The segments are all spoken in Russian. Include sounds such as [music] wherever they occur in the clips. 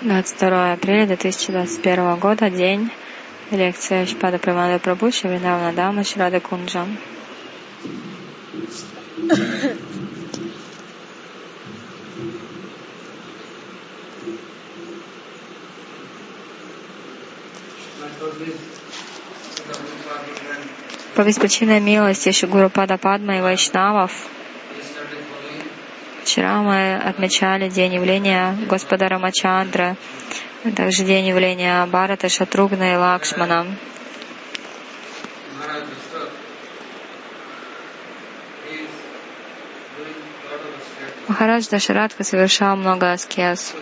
22 апреля 2021 года, день, лекция Шпада Прамада Прабhu, Шавринавна Дама, Шрада Кунджа. По беспричинной милости Шигуру Пада Падма и Вайшнавов Вчера мы отмечали день явления Господа Рамачандра, также день явления Барата, Шатругна и Лакшмана. Махарадж Дашарадха совершал много аскез.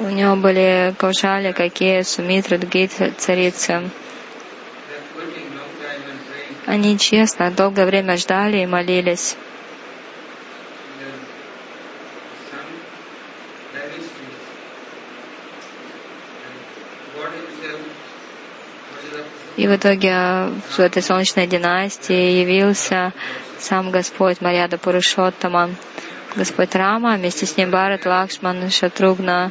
У него были Каушали, какие Сумитры, другие царицы. Они честно долгое время ждали и молились. И в итоге в этой солнечной династии явился сам Господь Марьяда Пурушоттама, Господь Рама, вместе с ним Барат, Лакшман, Шатругна,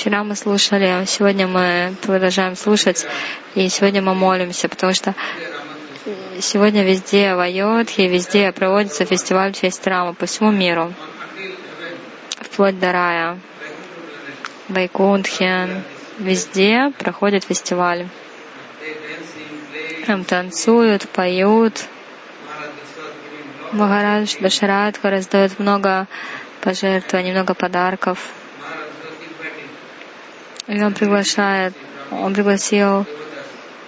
Вчера мы слушали, сегодня мы продолжаем слушать, и сегодня мы молимся, потому что сегодня везде в Айодхе, везде проводится фестиваль в честь Рама по всему миру, вплоть до рая. Вайкунтхе, везде проходит фестиваль. Там танцуют, поют. Махарадж Дашарадха раздает много пожертвований, много подарков. И он приглашает, он пригласил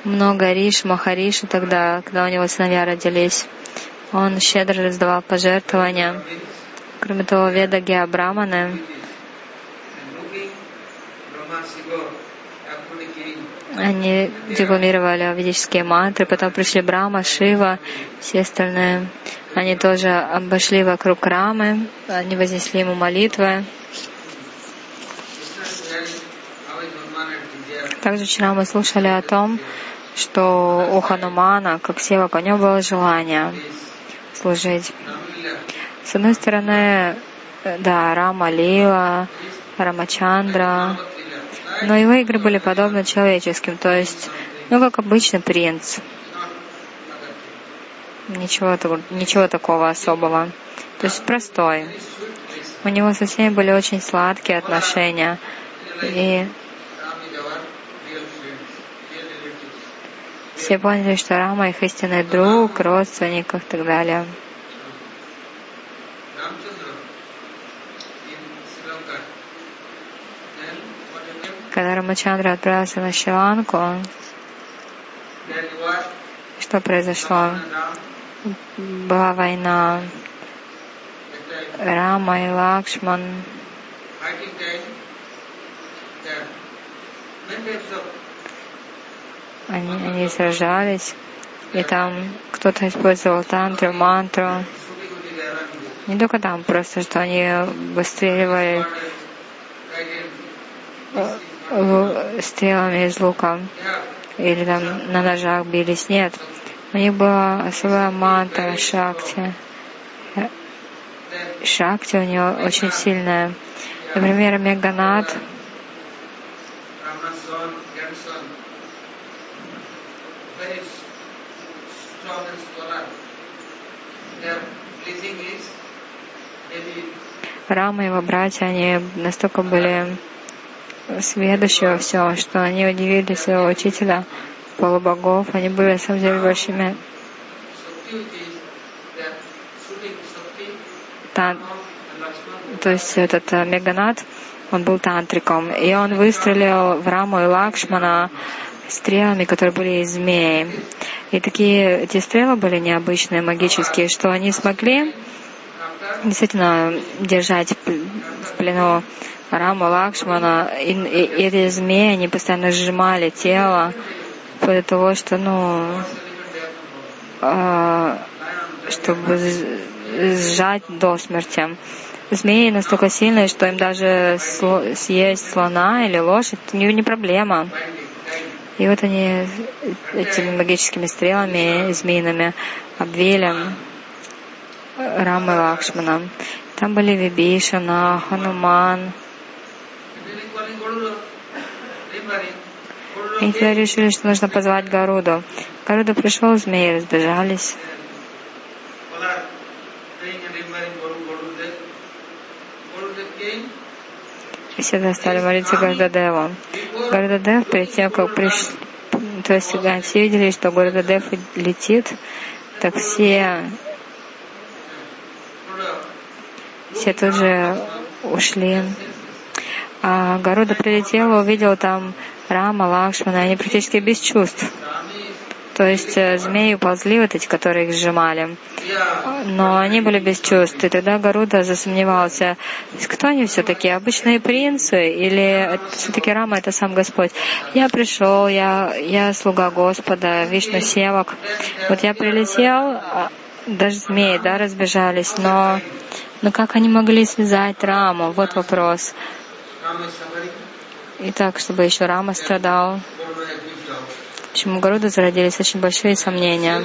много Риш, Махариши тогда, когда у него сыновья родились. Он щедро раздавал пожертвования. Кроме того, Веда Геабраманы они декламировали ведические мантры, потом пришли Брама, Шива, все остальные. Они тоже обошли вокруг Рамы, они вознесли ему молитвы. Также вчера мы слушали о том, что у Ханумана, как Севак, у него было желание служить. С одной стороны, да, Рама Лила, Рамачандра, но его игры были подобны человеческим, то есть, ну, как обычный принц. Ничего, ничего такого особого. То есть простой. У него со всеми были очень сладкие отношения. И Все поняли, что Рама их истинный друг, родственник и так далее. Когда Рамачандра отправился на Шиланку, что произошло? Была война. Рама и Лакшман они, они сражались, и там кто-то использовал тантру, мантру. Не только там, просто что они выстреливали э, стрелами из лука или там на ножах бились. Нет, у них была особая мантра шакти. Шакти у нее очень сильная. Например, Меганат Рама и его братья, они настолько были сведущие во всем, что они удивили своего учителя полубогов. Они были, на самом деле, большими Тан... То есть этот э, Меганат, он был тантриком, и он выстрелил в Раму и Лакшмана стрелами, которые были из змеи. И такие эти стрелы были необычные, магические, что они смогли действительно держать в плену Раму Лакшмана. И, и, и эти змеи, они постоянно сжимали тело, до того, что, ну, э, чтобы сжать до смерти. змеи настолько сильные, что им даже съесть слона или лошадь не, не проблема. И вот они этими магическими стрелами змеиными обвили Рама и Лакшмана. Там были Вибишана, Хануман. И тогда решили, что нужно позвать Гаруду. Гаруда пришел, змеи разбежались. И всегда стали молиться Гардадеву. Гардадев перед тем, как пришли, то есть когда все видели, что Гардадев летит, так все, все тут же ушли. А Гаруда прилетел, увидел там Рама, Лакшмана, они практически без чувств. То есть э, змеи уползли, вот эти, которые их сжимали. Но они были без чувств. И тогда Гаруда засомневался, кто они все-таки, обычные принцы или все-таки Рама это сам Господь. Я пришел, я, я слуга Господа, Вишну Севак. Вот я прилетел, а, даже змеи, да, разбежались, но, но как они могли связать Раму? Вот вопрос. И так, чтобы еще Рама страдал. Почему у Гаруда зародились очень большие сомнения.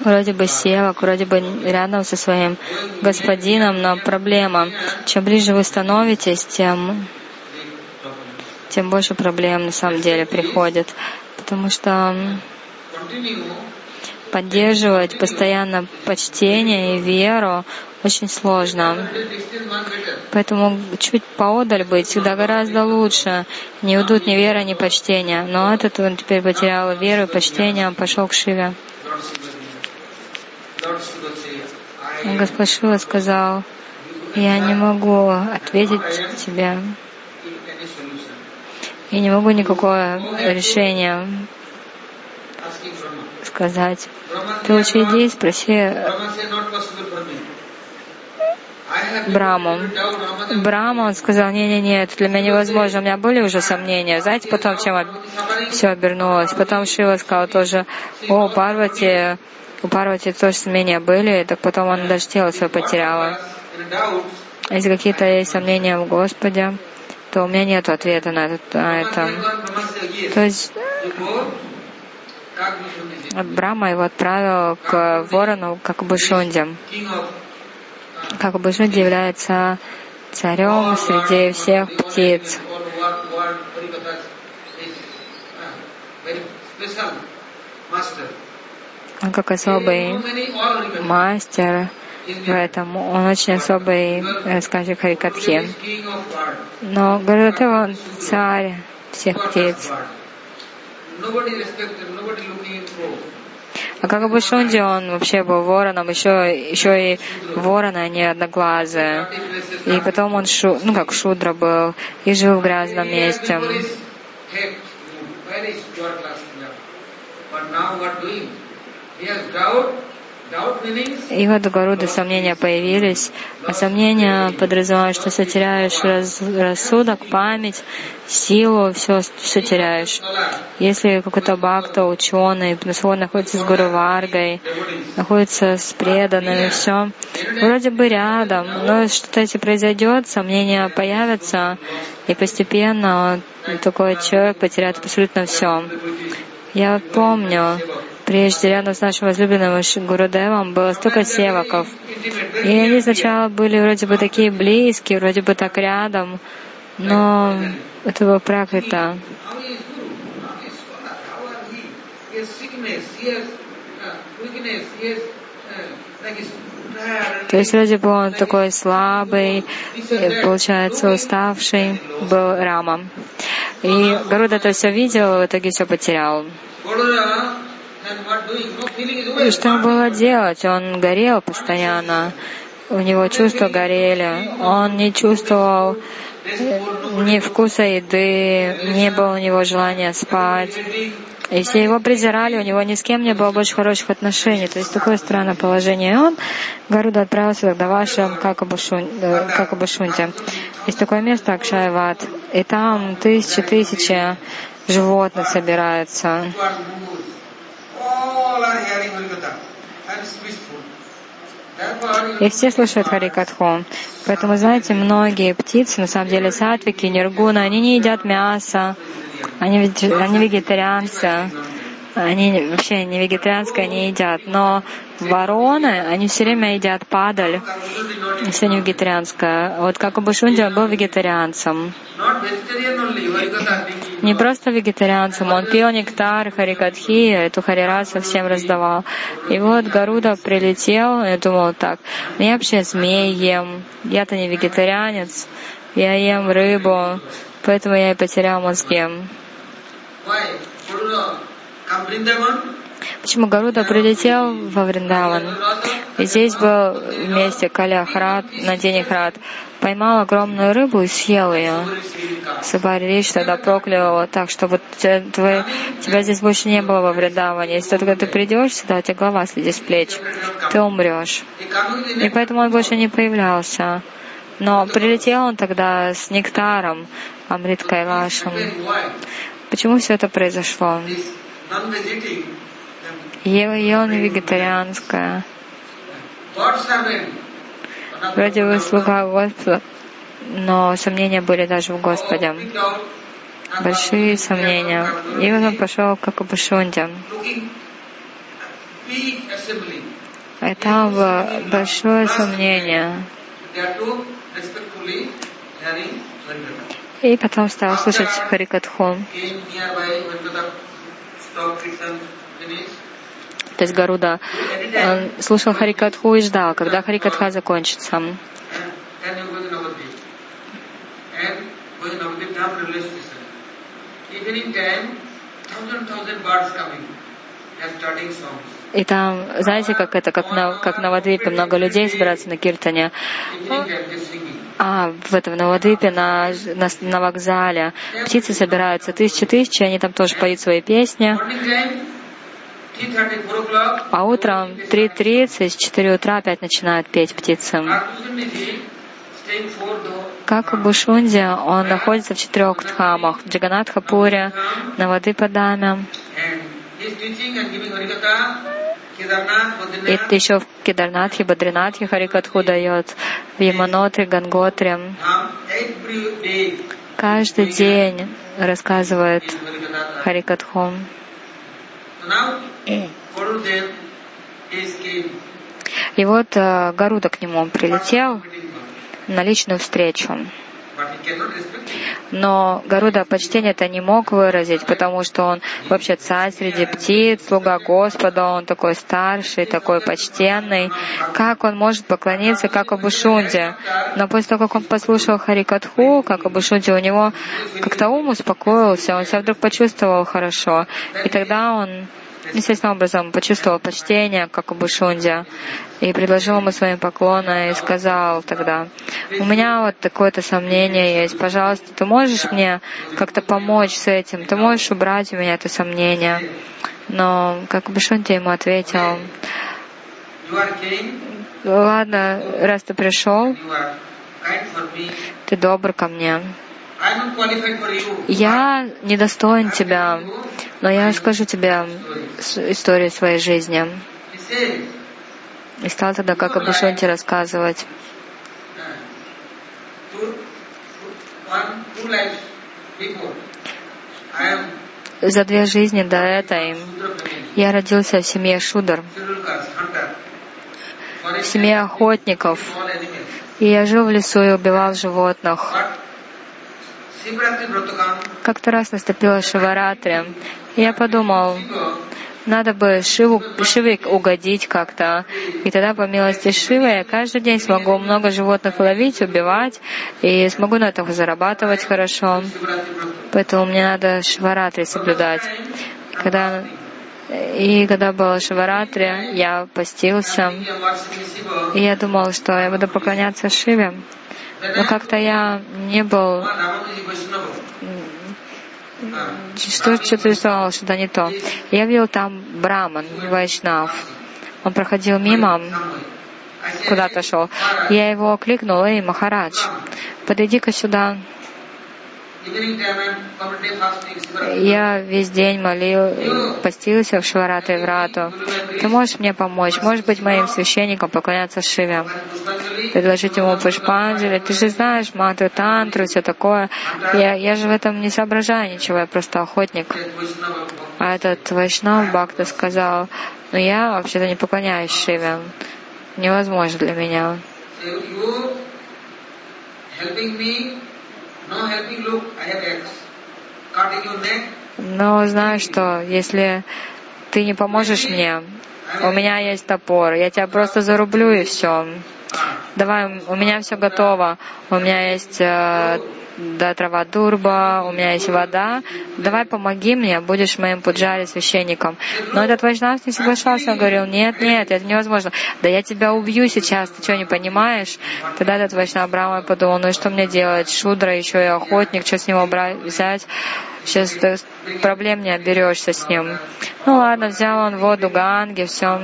Вроде бы севак, вроде бы рядом со своим господином, но проблема. Чем ближе вы становитесь, тем, тем больше проблем на самом деле приходит. Потому что поддерживать постоянно почтение и веру очень сложно. Поэтому чуть поодаль быть всегда гораздо лучше. Не уйдут ни вера, ни почтение. Но этот он теперь потерял веру и почтение, он пошел к Шиве. Господь Шива сказал, я не могу ответить тебе. Я не могу никакое решение сказать. Ты лучше иди и спроси Браму. Брама, он сказал, не-не-не, это для меня невозможно, у меня были уже сомнения. Знаете, потом чем все обернулось? Потом Шива сказал тоже, о, Парвати, у Парвати тоже сомнения были, так потом он даже тело свое потеряла. Если какие-то есть сомнения в Господе, то у меня нет ответа на это. На это. То есть Брама его отправил к ворону, как бы Шунде как Жуди является царем среди всех птиц. Он как особый мастер в этом. Он очень особый рассказчик Харикатхи. Но Гарудатева, он царь всех птиц. А как бы Шунди, он вообще был вороном, еще, еще и ворон, а не одноглазые. И потом он, шу, ну как шудра был, и жил в грязном месте. И вот у Гаруды сомнения появились, а сомнения подразумевают, что все теряешь раз, рассудок, память, силу, все, все теряешь. Если какой-то бхакта, ученый, он находится с Гуру Варгой, находится с преданными, все, вроде бы рядом, но что-то если произойдет, сомнения появятся, и постепенно такой человек потеряет абсолютно все. Я помню, Прежде рядом с нашим возлюбленным Гурудевом было столько севаков. И они сначала были вроде бы такие близкие, вроде бы так рядом, но это было пракрита. То есть вроде бы он такой слабый, получается уставший был Рама. И Гаруда это все видел, в итоге все потерял. И что было делать? Он горел постоянно. У него чувства горели. Он не чувствовал ни вкуса еды, не было у него желания спать. И все его презирали, у него ни с кем не было больше хороших отношений. То есть такое странное положение. И он, Гаруда, отправился тогда в как Абушунте. Э, есть такое место, Акшайват. И там тысячи-тысячи животных собираются И все слушают Харикатху. Поэтому, знаете, многие птицы, на самом деле, сатвики, ниргуны, они не едят мясо, они, они вегетарианцы, они вообще не вегетарианское не едят, но вороны, они все время едят падаль, все не вегетарианское. Вот как у Башунди был вегетарианцем. Не просто вегетарианцем, он пил нектар, харикатхи, эту харира совсем раздавал. И вот Гаруда прилетел, я думал так, «Ну, я вообще змей ем, я-то не вегетарианец, я ем рыбу, поэтому я и потерял мозги. Почему Гаруда прилетел во Вриндаван? И здесь был вместе Каляхрат, Наденихрат, поймал огромную рыбу и съел ее. Сабари Риш тогда проклял его так, что вот твой, тебя здесь больше не было во Вриндаване. Если только ты придешь сюда, у тебя голова слетит с плеч, ты умрешь. И поэтому он больше не появлялся. Но прилетел он тогда с нектаром, Амрит Кайлашем. Почему все это произошло? Ел, ел не вегетарианское. Вроде вы слуга Господа, но сомнения были даже в Господе. Большие сомнения. И он пошел как Абашунде. И там было большое сомнение. И потом стал слушать Харикатху. То есть Гаруда он слушал Харикатху и ждал, когда Харикатха закончится. И там, знаете, как это, как на, как на Вадвипе, много людей собираются на Киртане. А, в этом Навадвипе, на, на, на вокзале. Птицы собираются тысячи-тысячи, они там тоже поют свои песни. А утром 3.30, с 4 утра опять начинают петь птицы. Как в Бушунде, он находится в четырех дхамах. В Джаганатхапуре, на воды Падаме. И еще в Кедарнатхе, Бадринатхе Харикатху дает, в Яманотре, Ганготре. Каждый день рассказывает Харикатху. И вот э, Гаруда к нему прилетел на личную встречу. Но Гаруда почтение это не мог выразить, потому что он вообще царь среди птиц, слуга Господа, он такой старший, такой почтенный. Как он может поклониться, как Абушунде? Но после того, как он послушал Харикатху, как Абушунде, у него как-то ум успокоился, он себя вдруг почувствовал хорошо. И тогда он естественным образом почувствовал почтение, как у Бушунди, и предложил ему своим поклоны и сказал тогда, у меня вот такое-то сомнение есть, пожалуйста, ты можешь мне как-то помочь с этим, ты можешь убрать у меня это сомнение. Но как Бушунди ему ответил, ладно, раз ты пришел, ты добр ко мне, я недостоин тебя, но я скажу тебе историю своей жизни. И стал тогда, как Абушонти, рассказывать. За две жизни до этой я родился в семье Шудр, в семье охотников, и я жил в лесу и убивал животных. Как-то раз наступила Шиваратри. Я подумал, надо бы Шиву, Шиве угодить как-то. И тогда, по милости Шивы, я каждый день смогу много животных ловить, убивать, и смогу на этом зарабатывать хорошо. Поэтому мне надо Шиваратри соблюдать. Когда и когда была Шиваратри, я постился, и я думал, что я буду поклоняться Шиве. Но как-то я не был что что-то рисовал, что-то не то. Я видел там Браман, Вайшнав. Он проходил мимо, куда-то шел. Я его кликнул, эй, Махарадж, подойди-ка сюда. Я весь день молил, постился в Швараты Врату. Ты можешь мне помочь? Может быть, моим священникам поклоняться Шиве? Предложить ему Пушпанджали. Ты же знаешь мантру, тантру, все такое. Я, я же в этом не соображаю ничего, я просто охотник. А этот Вайшнав Бхакта сказал, ну я вообще-то не поклоняюсь Шиве. Невозможно для меня. Но знаю, что если ты не поможешь мне, у меня есть топор, я тебя просто зарублю и все. Давай, у меня все готово. У меня есть э, да, трава дурба, у меня есть вода, давай помоги мне, будешь моим пуджари, священником. Но этот вайшнав не соглашался, он говорил, нет, нет, это невозможно. Да я тебя убью сейчас, ты что, не понимаешь? Тогда этот вайшнав Брахма подумал, ну и что мне делать? Шудра, еще и охотник, что с него брать, взять? Сейчас ты проблем не оберешься с ним. Ну ладно, взял он воду Ганги, все,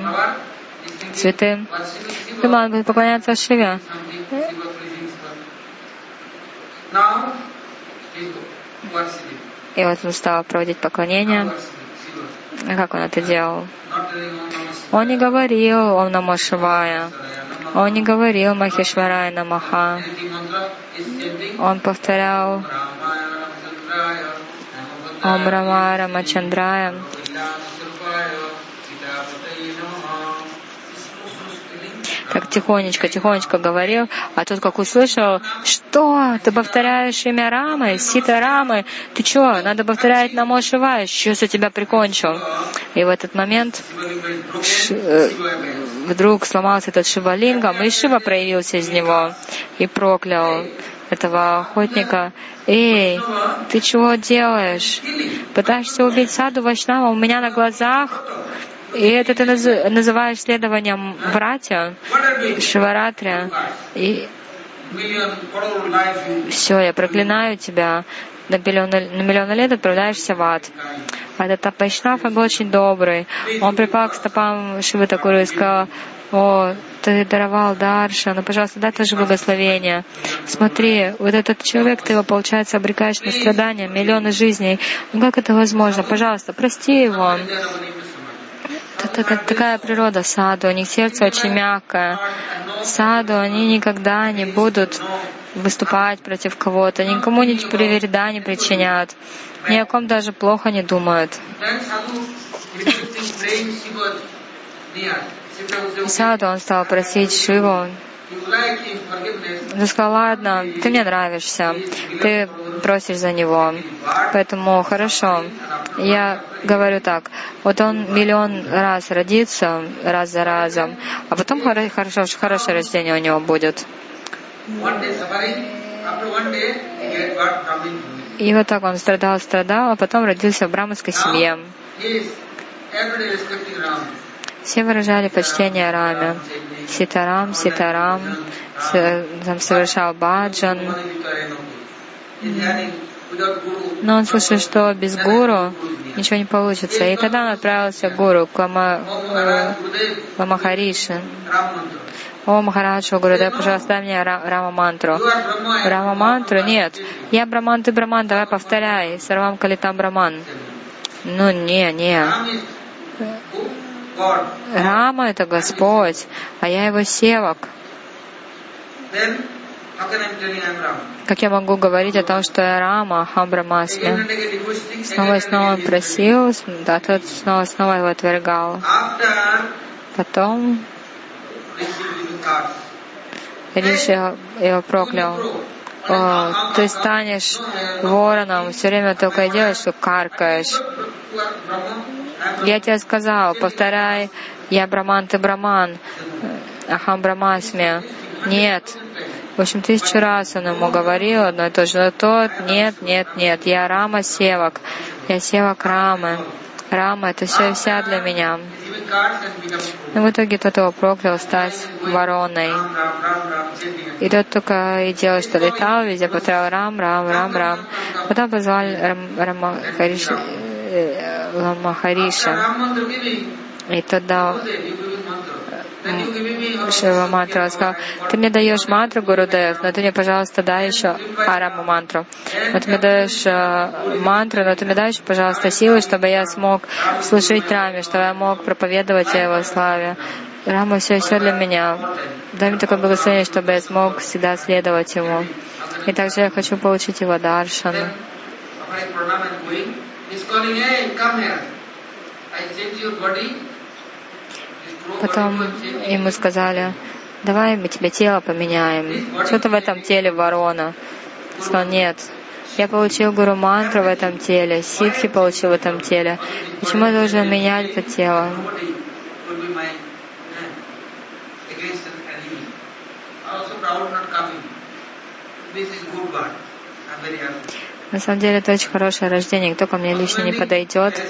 цветы. Он будет поклоняться Шиве. И вот он стал проводить поклонение. Как он это делал? Он не говорил «Ом Намо Шивая», он не говорил «Махишварая Намаха». Он повторял «Ом Рама Рамачандрая», как тихонечко, тихонечко говорил, а тот как услышал, что ты повторяешь имя Рамы, Сита Рамы, ты что, надо повторять на Мошева, сейчас я тебя прикончу. И в этот момент ш, э, вдруг сломался этот Шивалингам, и Шива проявился из него и проклял этого охотника. «Эй, ты чего делаешь? Пытаешься убить садху-вайшнава у меня на глазах?» И это ты называешь следованием врата Шиваратри. И все, я проклинаю тебя. На миллионы, на миллионы лет отправляешься в ад. Этот А вайшнав, он был очень добрый. Он припал к стопам Шивы Тхакуру и сказал, о, ты даровал Дарша, ну, пожалуйста, дай тоже благословение. Смотри, вот этот человек, ты его, получается, обрекаешь на страдания, миллионы жизней. Ну, как это возможно? Пожалуйста, прости его. Это такая природа саду, у них сердце очень мягкое. Саду они никогда не будут выступать против кого-то, никому ни вреда не причинят, ни о ком даже плохо не думают. Саду он стал просить Шиву, он сказал, ладно, ты мне нравишься, ты просишь за него, поэтому хорошо. Я говорю так, вот он миллион раз родится, раз за разом, а потом хорошо, хорошее рождение у него будет. И вот так он страдал, страдал, а потом родился в браманской семье. Все выражали почтение Раме. Ситарам, Ситарам, там совершал баджан. Но он слышал, что без гуру ничего не получится. И тогда он отправился к гуру, к Лама, Ламахариши. О, Махараджа, Гурудев, пожалуйста, дай мне Рама мантру. Рама мантру? Нет. Я Браман, ты Браман, давай повторяй. Сарвам Калитам Браман. Ну, не, не. Рама — это Господь, а я его севак. Как я могу говорить о том, что я Рама, Хамбрамасме? Снова и снова он просил, да, тот снова и снова его отвергал. Потом Риши его проклял. О, ты станешь вороном, все время только и делаешь, что каркаешь. Я тебе сказал, повторяй, я браман, ты браман, ахам брамасме. Нет. В общем, тысячу раз он ему говорил одно и то же. Но тот, нет, нет, нет, я Рама Севак, я Севак Рамы. Рама — это все и вся для меня. И в итоге тот его проклял стать вороной. И тот только и делал, что летал, везде повторял Рам, Рам, Рам, Рам. Потом позвали Рам, Рама Хариш, Лама Хариша. И тогда Шива мантру. Он сказал, ты мне даешь мантру, Гурудев, но ты мне, пожалуйста, дай еще Арама мантру. Вот ты мне даешь э, мантру, но ты мне дай еще, пожалуйста, силы, чтобы я смог служить Раме, чтобы я мог проповедовать о его славе. Рама все, все для меня. Дай мне такое благословение, чтобы я смог всегда следовать ему. И также я хочу получить его даршан. Потом ему сказали, давай мы тебе тело поменяем. Что-то в этом теле ворона. Сказал, нет, я получил гуру мантру в этом теле, ситхи получил в этом теле. Почему я должен менять это тело? На самом деле это очень хорошее рождение, кто ко мне лично не подойдет.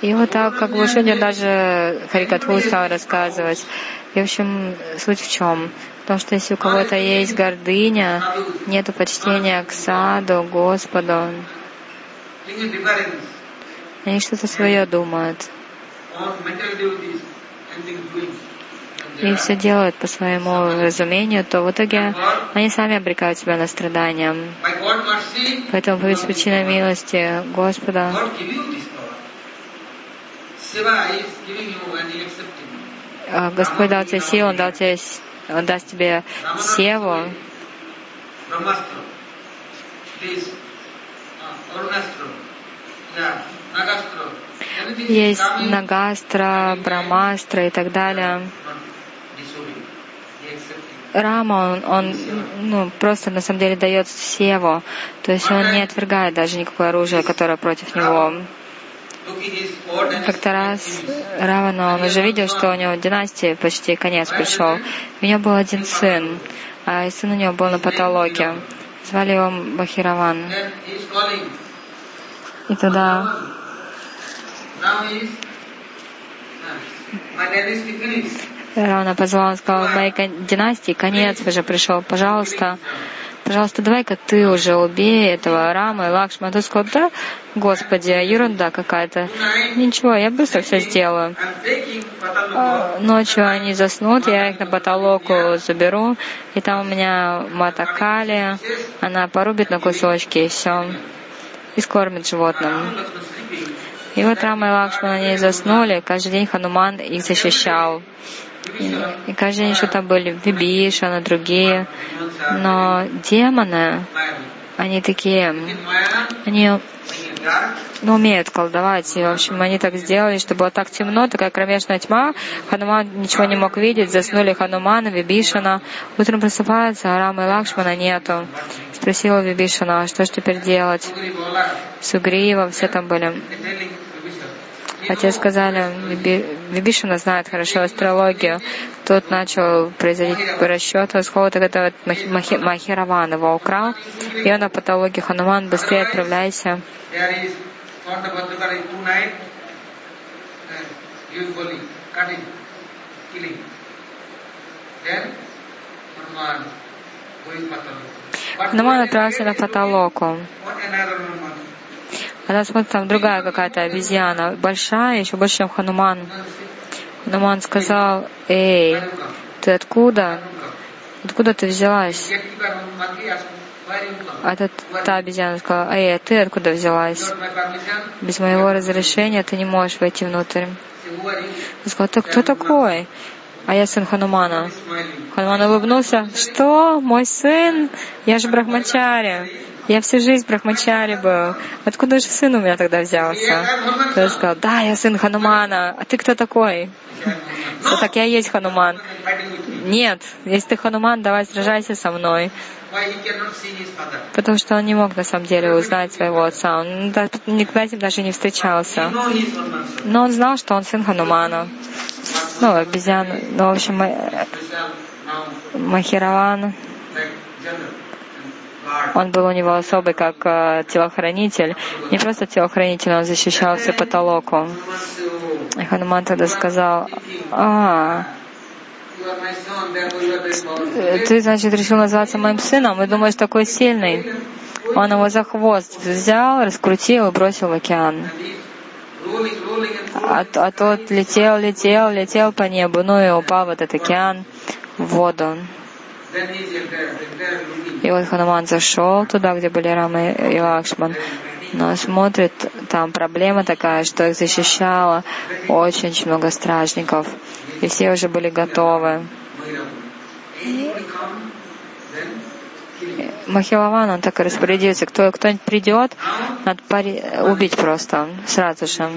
И вот так, как бы сегодня даже Харикатху стал рассказывать. И, в общем, суть в чем? В том, что если у кого-то есть гордыня, нет почтения к саду, Господу, они что-то свое думают. И все делают по своему разумению, то в итоге они сами обрекают себя на страдания. Поэтому по причине милости Господа Господь дал тебе силу, Он дал тебе, Он даст тебе севу. Есть Нагастра, Брамастра и так далее. Рама, он, он ну, просто на самом деле дает севу, то есть он не отвергает даже никакое оружие, которое против него. Как-то раз Равана, он уже видел, что у него династии почти конец пришел. У него был один сын, а сын у него был на потолоке. Звали его Бахираван. И тогда Равана позвал, он сказал, моей династии конец уже пришел, пожалуйста, пожалуйста, давай-ка ты уже убей этого Рама и Лакшма. Тот сказал, да, Господи, ерунда какая-то. Ничего, я быстро все сделаю. А, ночью они заснут, я их на потолоку заберу, и там у меня матакали, она порубит на кусочки, и все, и скормит животным. И вот Рама и Лакшман, они заснули, каждый день Хануман их защищал. И каждый день что-то были Вибишана, другие. Но демоны, они такие, они ну, умеют колдовать. И, в общем, они так сделали, что было так темно, такая кромешная тьма. Хануман ничего не мог видеть, заснули Ханумана, Вибишана. Утром просыпается, а Рама и Лакшмана нету. Спросила Вибишана, а что же теперь делать? Сугрива, все там были. Те сказали, Вибишина знает хорошо астрологию. Тот начал производить расчеты, с кого-то это вот Махираван его украл. И он на патологии Хануман, быстрее отправляйся. Хануман отправился на патологу. Она смотрит, там другая какая-то обезьяна, большая, еще больше, чем Хануман. Хануман сказал, эй, ты откуда? Откуда ты взялась? А та, та обезьяна сказала, эй, а ты откуда взялась? Без моего разрешения ты не можешь войти внутрь. Он сказал, ты кто такой? А я сын Ханумана. Хануман улыбнулся. Что? Мой сын? Я же Брахмачари. Я всю жизнь брахмачари был. Откуда же сын у меня тогда взялся? Я сказал, да, я сын Ханумана. А ты кто такой? Все так я есть Хануман. Нет, если ты Хануман, давай сражайся со мной. Потому что он не мог на самом деле узнать своего отца. Он никогда с ним даже не встречался. Но он знал, что он сын Ханумана. Ну, обезьян. Ну, в общем, Махираван. Он был у него особый как э, телохранитель. Не просто телохранитель, он защищал все потолоку. И Хануман тогда сказал, а, ты, значит, решил называться моим сыном и думаешь, такой сильный. Он его за хвост взял, раскрутил и бросил в океан. а, а тот летел, летел, летел по небу, ну и упал в этот океан, в воду. И вот Хануман зашел туда, где были Рама и Лакшман, но смотрит, там проблема такая, что их защищало очень-очень много стражников, и все уже были готовы. Махилаван, он так и распорядился, кто, кто-нибудь придет, надо пари, убить просто, сразу же.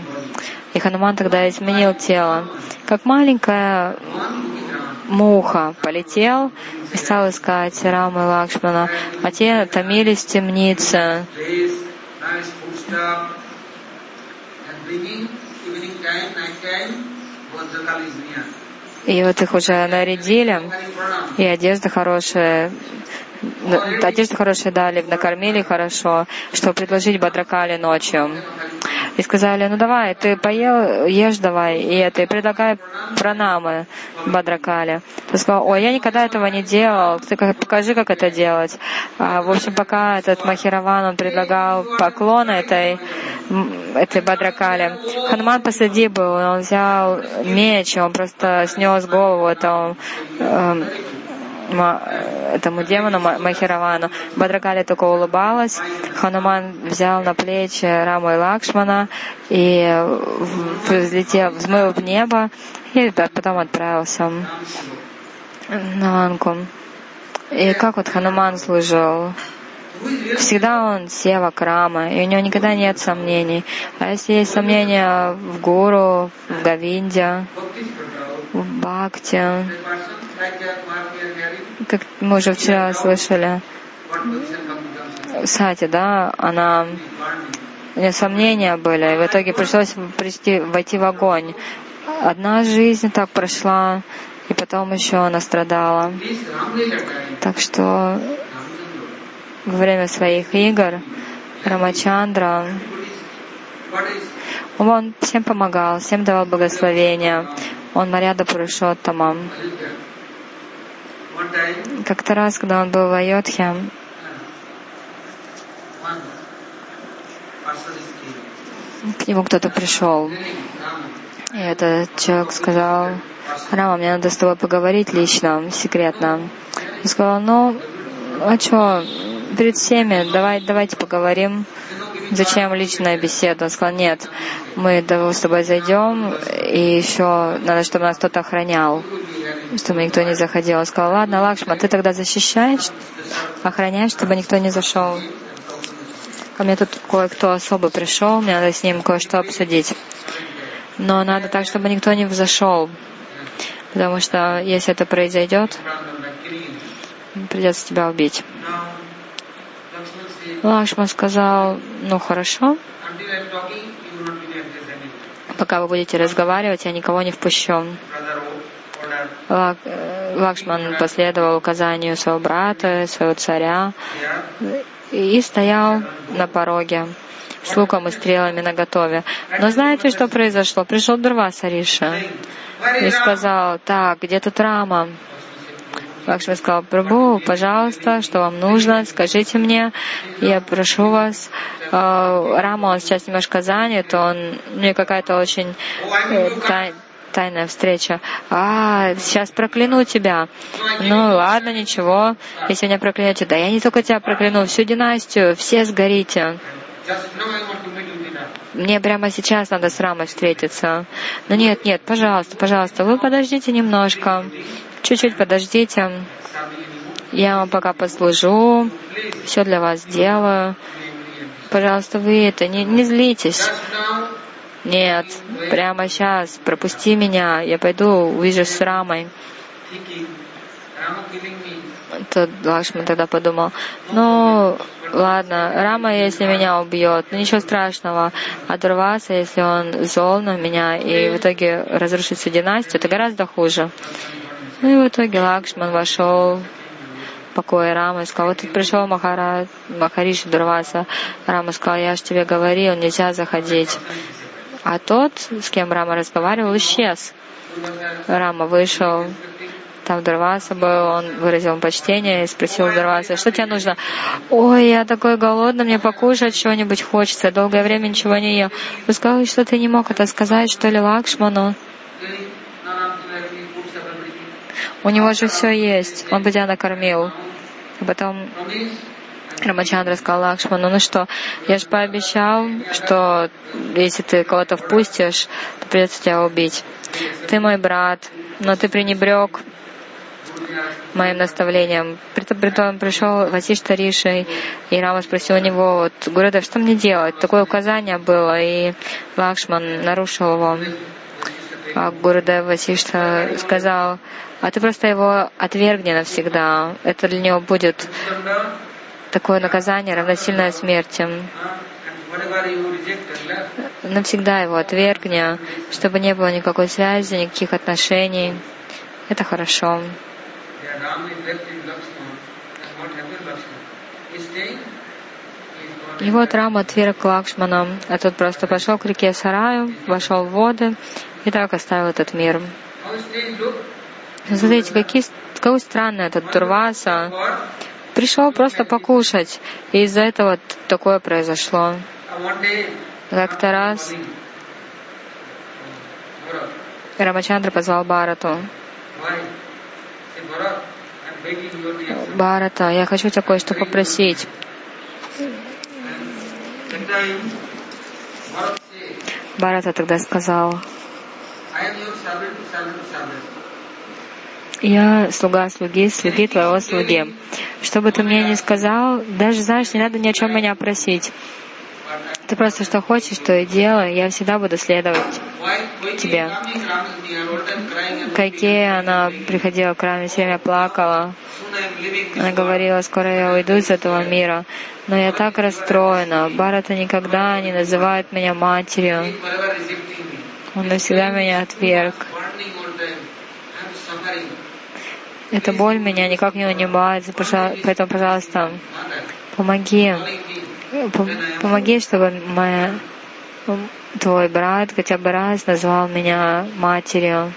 И Хануман тогда изменил тело. Как маленькая муха полетел и стал искать Рамы Лакшмана, а те томились в темнице. И вот их уже нарядили, и одежда хорошая, одежду хорошую дали, накормили хорошо, чтобы предложить Бадракали ночью. И сказали, ну давай, ты поел, ешь давай, и это, и предлагай пранамы Бадракали. Ты сказал, ой, я никогда этого не делал, ты покажи, как это делать. А, в общем, пока этот Махираван, он предлагал поклоны этой, этой Бадракали, Хануман посади был, он взял меч, он просто снес голову этому эм, этому демону Махиравану. Бадрагали только улыбалась. Хануман взял на плечи Раму и Лакшмана и взлетел, взмыл в небо и потом отправился на Анку. И как вот Хануман служил? Всегда он сева крама, и у него никогда нет сомнений. А если есть сомнения в Гуру, в Гавинде, в Бхакти, как мы уже вчера слышали, Сати, да, она у нее сомнения были, и в итоге пришлось прийти, войти в огонь. Одна жизнь так прошла, и потом еще она страдала. Так что во время своих игр Рамачандра он всем помогал, всем давал благословения. Он Марьяда Пурушоттама. Как-то раз, когда он был в Айодхе, к нему кто-то пришел. И этот человек сказал, Рама, мне надо с тобой поговорить лично, секретно. Он сказал, ну, а что, перед всеми, давай, давайте поговорим. Зачем личная беседа? Он сказал, нет, мы с тобой зайдем, и еще надо, чтобы нас кто-то охранял чтобы никто не заходил. Он сказал, ладно, Лакшма, ты тогда защищаешь, охраняешь, чтобы никто не зашел. Ко мне тут кое-кто особый пришел, мне надо с ним кое-что обсудить. Но надо так, чтобы никто не взошел. Потому что если это произойдет, придется тебя убить. Лакшма сказал, ну хорошо, пока вы будете разговаривать, я никого не впущу. Лакшман последовал указанию своего брата, своего царя и стоял на пороге с луком и стрелами наготове. Но знаете, что произошло? Пришел Дурваса Риша и сказал, так, где тут Рама? Лакшми сказал, Прабу, пожалуйста, что вам нужно, скажите мне, я прошу вас. А, Рама, он сейчас немножко занят, он, мне какая-то очень э, тайная встреча. А, сейчас прокляну тебя. Ну ладно, ничего. Если меня проклянете, да я не только тебя прокляну, всю династию, все сгорите. Мне прямо сейчас надо с Рамой встретиться. Ну нет, нет, пожалуйста, пожалуйста, вы подождите немножко. Чуть-чуть подождите. Я вам пока послужу, все для вас сделаю. Пожалуйста, вы это, не, не злитесь. Нет, прямо сейчас, пропусти меня, я пойду, увижу с Рамой. Тот Лакшман тогда подумал, ну, ладно, Рама, если меня убьет, ну ничего страшного. Дурваса, если он зол на меня и в итоге разрушит всю династию, это гораздо хуже. Ну и в итоге Лакшман вошел в покое Рамы и сказал, вот тут пришел Махара, Махариши Дурваса. Рама сказал, я же тебе говорил, нельзя заходить. А тот, с кем Рама разговаривал, исчез. Рама вышел Там Дарваса был, он выразил почтение и спросил Дарваса, что тебе нужно? Ой, я такой голодный, мне покушать что-нибудь хочется, долгое время ничего не ел. Он сказал, что ты не мог это сказать, что ли, Лакшману? У него же все есть, он бы тебя накормил. И потом Рамачандра сказал Лакшману, ну что, я же пообещал, что если ты кого-то впустишь, то придется тебя убить. Ты мой брат, но ты пренебрег моим наставлением. Притом пришел Васишта Риши, и Рама спросил у него, вот, Гурудев, что мне делать? Такое указание было, и Лакшман нарушил его. А Гурудев Васишта сказал, а ты просто его отвергни навсегда. Это для него будет такое наказание, равносильное смерти. Навсегда его отвергни, чтобы не было никакой связи, никаких отношений. Это хорошо. И вот Рама отверг Лакшмана, а тот просто пошел к реке Сараю, вошел в воды и так оставил этот мир. Смотрите, какие, какой странный этот Турваса. Пришел просто покушать, и из-за этого такое произошло. Как-то раз Рамачандра позвал Барату. Барата, я хочу тебя кое-что попросить. Барата тогда сказал, я слуга слуги, слуги твоего слуги. Что бы ты мне ни сказал, даже, знаешь, не надо ни о чем меня просить. Ты просто что хочешь, то и делай. Я всегда буду следовать тебе. Какие она приходила к раме, все время плакала. Она говорила, скоро я уйду из этого мира. Но я так расстроена. Барата никогда не называет меня матерью. Он навсегда меня отверг. Эта боль меня никак не унимает, поэтому, пожалуйста, помоги. Помоги, чтобы моя, твой брат хотя бы раз назвал меня матерью,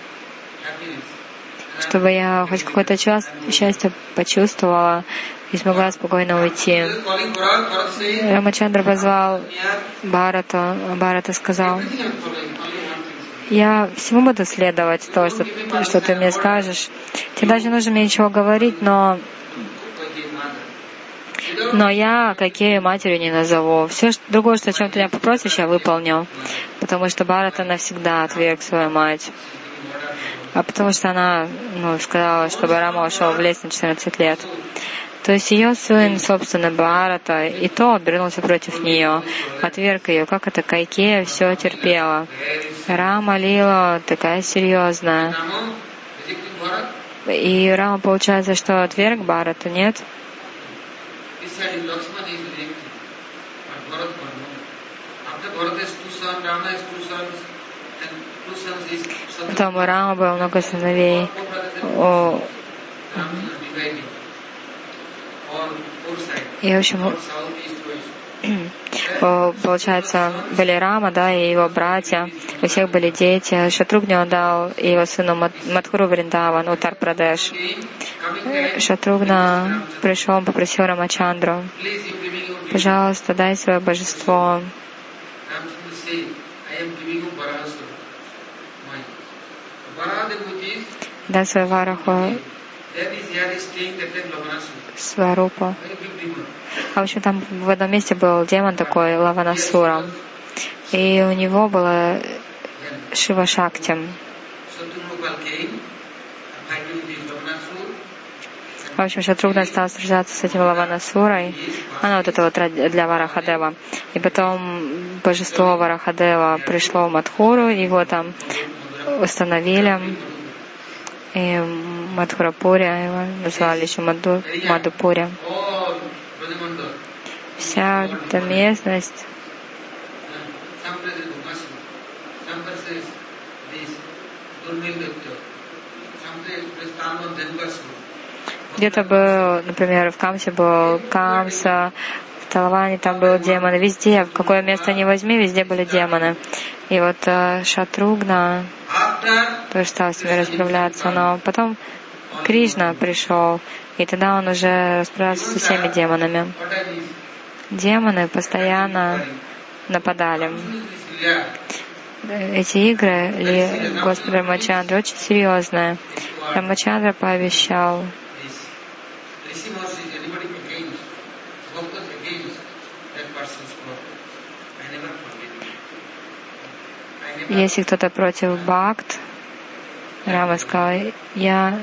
чтобы я хоть какое-то счастье почувствовала и смогла спокойно уйти. Рамачандра позвал Барата, Барата сказал, я всему буду следовать то, что, что ты мне скажешь. Тебе даже нужно мне ничего говорить, но но я какие матерью не назову. Все что, другое, что о чем ты меня попросишь, я выполню. Потому что Барата навсегда отверг свою мать. А потому что она ну, сказала, чтобы Рама ушел в лес на 14 лет. То есть ее сын, собственно, Барата, и то обернулся против нее, отверг ее, как это Кайкея все терпела. Рама Лила такая серьезная. И Рама, получается, что отверг Барата, нет? Там у Рама было много сыновей. О, и, в общем, [clears throat] получается, были Рама, да, и его братья, у всех были дети. Шатругни он дал его сыну Мадхуру Вриндаван, Утар Прадеш. Шатругна пришел, он попросил Рамачандру, пожалуйста, дай свое божество. Дай свою вараху Сварупа. А в общем, там в одном месте был демон такой, Лаванасура. И у него было Шива Шактим. В общем, Шатрugна стал сражаться с этим Лаванасурой. Она вот это вот для Варахадева. И потом божество Варахадева пришло в Мадхуру, его там установили. И Мадхурапуря его назвали еще Маду, Мадупуря. Вся эта местность где-то был, например, в Камсе был Камса, в Талаване там был демон, везде, в какое место не возьми, везде были демоны. И вот э, Шатругна тоже стал с ними расправляться, но потом Кришна пришел, и тогда он уже расправился со всеми демонами. Демоны постоянно нападали. Эти игры ли Господа Рамачандра очень серьезные. Рамачандра пообещал если кто-то против Бхакт, Рама сказал, я,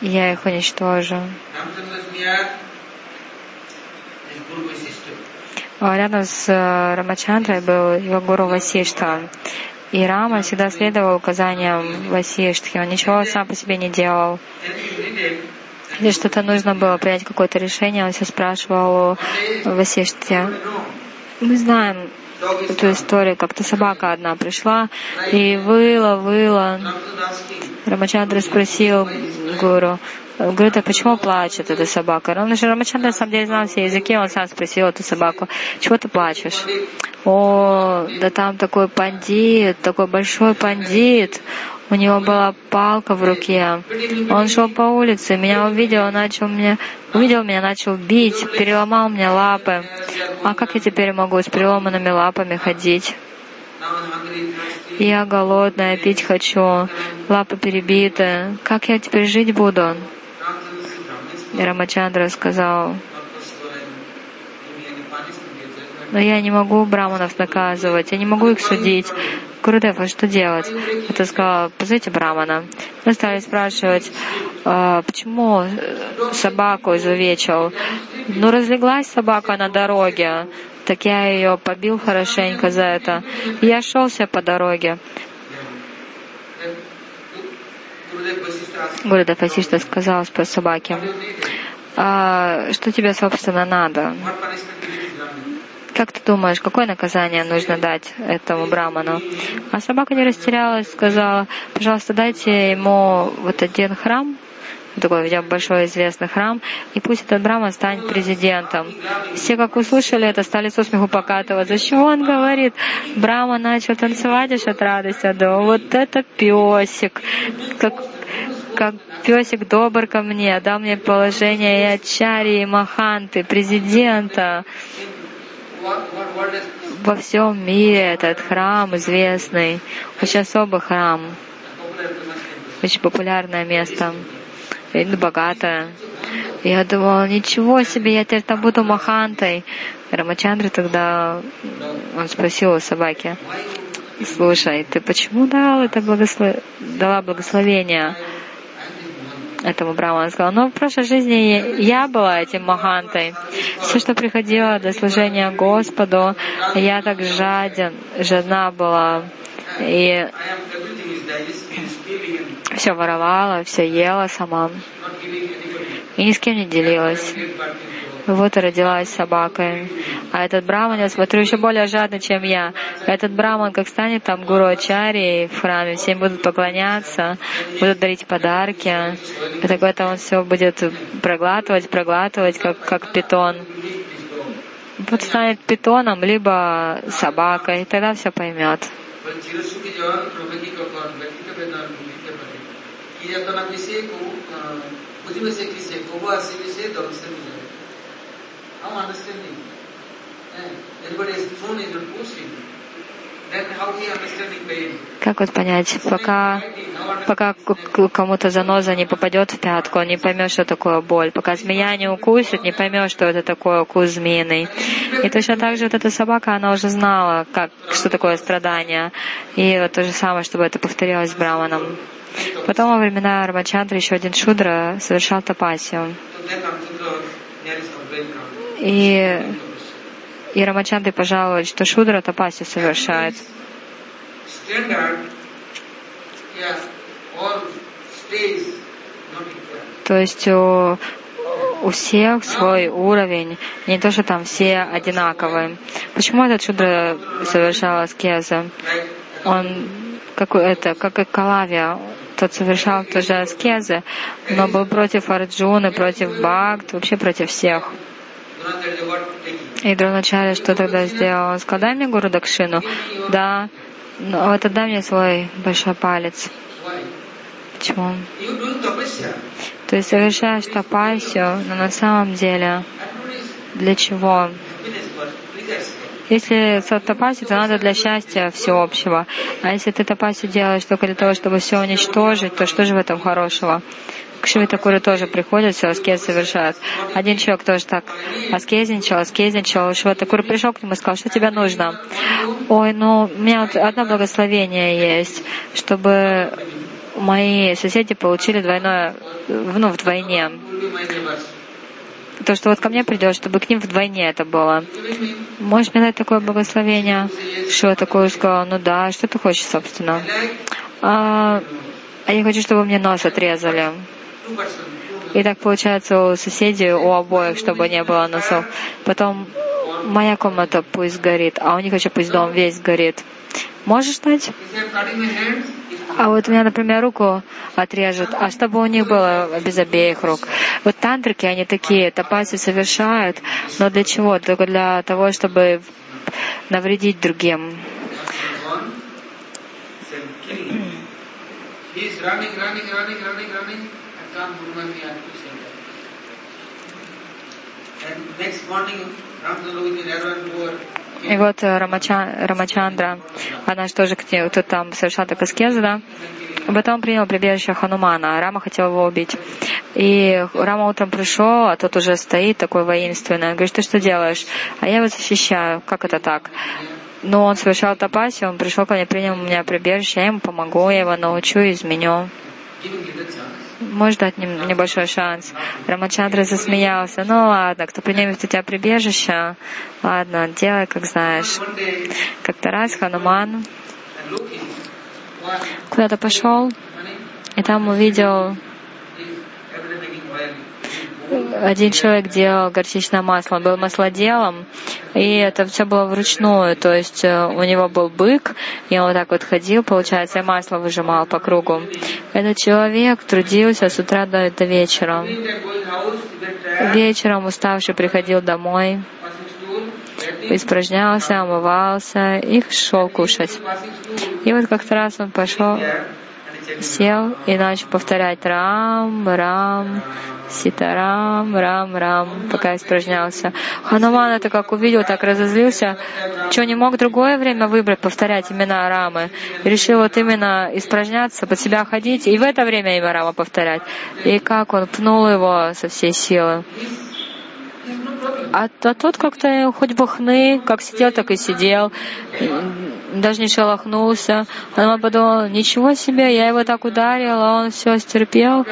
я их уничтожу. А рядом с э, Рамачандрой был его гуру Васишта. И Рама всегда следовал указаниям Васиштхи. Он ничего сам по себе не делал. Если что-то нужно было принять какое-то решение, он все спрашивал у Васишти. Мы знаем, эту историю. Как-то собака одна пришла и выла, выла. Рамачандра спросил гуру, Говорит, а почему плачет эта собака? Он же Рамачандра на самом деле знал все языки, он сам спросил эту собаку, чего ты плачешь? О, да там такой пандит, такой большой пандит, у него была палка в руке. Он шел по улице, меня увидел, начал меня, увидел меня, начал бить, переломал мне лапы. А как я теперь могу с переломанными лапами ходить? Я голодная, пить хочу, лапы перебиты. Как я теперь жить буду? Рамачандра сказал, но я не могу браманов наказывать, я не могу их судить. Гурудев, а что делать? Это сказал, позовите брамана. Мы стали спрашивать, а, почему собаку изувечил. Ну, разлеглась собака на дороге, так я ее побил хорошенько за это. Я шелся по дороге. Гурудев Асишта сказал про собаке, а, что тебе, собственно, надо? Как ты думаешь, какое наказание нужно дать этому браману? А собака не растерялась, сказала, пожалуйста, дайте ему вот один храм, такой большой известный храм, и пусть этот браман станет президентом. Все, как услышали это, стали со смеху покатываться. Чего он говорит? Брама начал танцевать аж от радости. Да, вот это песик. Как, как песик добр ко мне, дал мне положение и ачари, и маханты, президента во всем мире этот храм известный, очень особый храм, очень популярное место, и богатое. Я думала, ничего себе, я теперь там буду махантой. Рамачандра тогда, он спросил у собаки, слушай, ты почему дал это благослов... дала благословение? Этому браману. Он сказал, ну, в прошлой жизни я была этим махантой. Все, что приходило до служения Господу, я так жаден, жадна была. И все воровала, все ела сама. И ни с кем не делилась. Вот и родилась собакой. А этот браман, я смотрю, еще более жадный, чем я. Этот браман, как станет там гуру Ачари в храме, всем будут поклоняться, будут дарить подарки. И так это он все будет проглатывать, проглатывать, как, как питон. Вот станет питоном, либо собакой, и тогда все поймет. How understanding? Everybody is thrown into pushing. Как вот понять, пока, пока кому-то заноза не попадет в пятку, он не поймет, что такое боль. Пока змея не укусит, не поймет, что это такое укус змеиный. И точно так же вот эта собака, она уже знала, как, что такое страдание. И вот то же самое, чтобы это повторилось с Браманом. Потом во времена Рамачандры еще один шудра совершал тапасию. И, и Рамачанды пожаловались, что Шудра Тапаси совершает. То есть у, у всех свой уровень, не то, что там все одинаковые. Почему этот Шудра совершал аскезы? Он как это, как и Калавия, тот совершал тоже аскезы, но был против Арджуны, против Бхакт, вообще против всех. И Дроначаря что тогда сделал? Сказал, дай мне Гуру Дакшину. Да, но вот отдай мне свой большой палец. Почему? То есть совершаешь тапасию, но на самом деле для чего? Если тапаси, то надо для счастья всеобщего. А если ты тапаси делаешь только для того, чтобы все уничтожить, то что же в этом хорошего? К Швитакуру тоже приходят, все аскез совершают. Один человек тоже так аскезничал, аскезничал. Шватакур пришел к нему и сказал, что тебе нужно? Ой, ну, у меня вот одно благословение есть, чтобы мои соседи получили двойное, ну, вдвойне то, что вот ко мне придешь, чтобы к ним вдвойне это было. Можешь мне дать такое благословение? Что такое сказал? Ну да, что ты хочешь, собственно? А, а я хочу, чтобы мне нос отрезали. И так получается у соседей, у обоих, чтобы не было носов. Потом моя комната пусть горит, а у них еще пусть дом весь горит. Можешь дать? А вот у меня, например, руку отрежут, а чтобы у них было без обеих рук. Вот тантрики, они такие, тапаси совершают, но для чего? Только для того, чтобы навредить другим. И вот э, Рамачандра, она же тоже кто там совершал так аскезу, да? Потом принял прибежище Ханумана. Рама хотел его убить. И Рама утром пришел, а тот уже стоит такой воинственный. Он говорит, ты что делаешь? А я его защищаю. Как это так? Но он совершал тапаси, он пришел ко мне, принял у меня прибежище, я ему помогу, я его научу, изменю. Может дать небольшой шанс. Рамачандра засмеялся. Ну ладно, кто примет у тебя прибежище, ладно, делай, как знаешь. Как-то раз Хануман куда-то пошел, и там увидел один человек делал горчичное масло, был маслоделом, и это все было вручную, то есть э, у него был бык, и он вот так вот ходил, получается, и масло выжимал по кругу. Этот человек трудился с утра до, до вечера. Вечером уставший приходил домой, испражнялся, омывался и шел кушать. И вот как-то раз он пошел, сел и начал повторять Рам, Рам, Ситарам, Рам, Рам, пока испражнялся. Хануман это как увидел, так разозлился, что не мог другое время выбрать, повторять имена Рамы. И решил вот именно испражняться, под себя ходить, и в это время имя Рама повторять. И как он пнул его со всей силы. А, а тот как-то хоть бы хны, как сидел, так и сидел, даже не шелохнулся. Она подумала, ничего себе, я его так ударила, он все стерпел.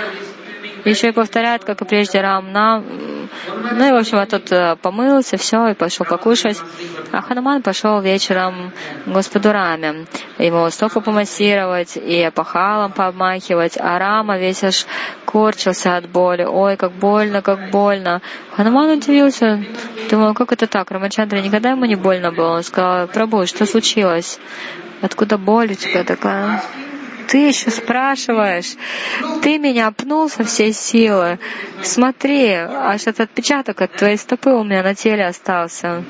Еще и повторяет, как и прежде Рамна. Ну и, в общем, а тот э, помылся, все, и пошел покушать. А Хануман пошел вечером к Господу Раме. Ему стопу помассировать и пахалом пообмахивать. А Рама весь аж корчился от боли. Ой, как больно, как больно. Хануман удивился. Думал, как это так? Рамачандра никогда ему не больно было. Он сказал, Прабу, что случилось? Откуда боль у тебя такая? Ты еще спрашиваешь, ты меня пнул со всей силы, смотри, аж этот отпечаток от твоей стопы у меня на теле остался.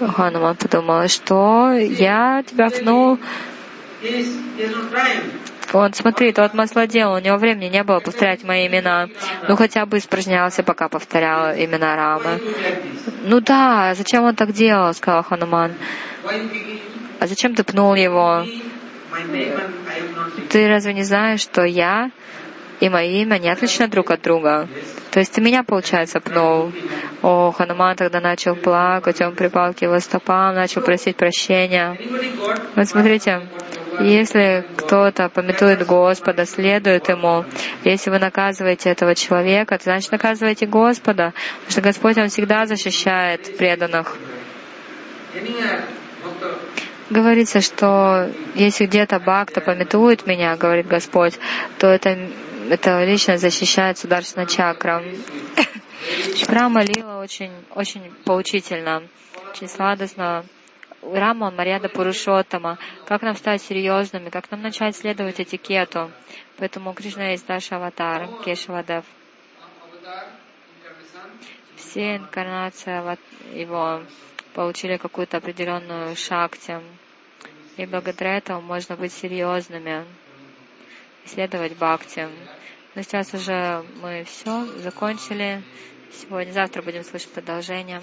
Хануман подумал, что я тебя пнул. Он, смотри, тот маслодел, у него времени не было повторять мои имена. Ну, хотя бы испражнялся, пока повторял имена Рамы. Ну да, зачем он так делал, сказал Хануман. А зачем ты пнул его? Ты разве не знаешь, что я и мое имя не отлично друг от друга? То есть ты меня, получается, пнул. О, Хануман тогда начал плакать, он припал к его стопам, начал просить прощения. Вот смотрите, если кто-то пометует Господа, следует Ему, если вы наказываете этого человека, то значит наказываете Господа, потому что Господь, Он всегда защищает преданных говорится, что если где-то Бхакта пометует меня, говорит Господь, то это, это лично защищает Сударшина чакра. [laughs] Шпрама Лила очень, очень поучительно, очень сладостно. Рама, Марьяда Пурушотама. Как нам стать серьезными, как нам начать следовать этикету. Поэтому Кришна есть наш аватар, Кешавадев. Все инкарнации его получили какую-то определенную шакти. И благодаря этому можно быть серьезными. исследовать бхакти. Но сейчас уже мы все закончили. Сегодня, завтра будем слышать продолжение.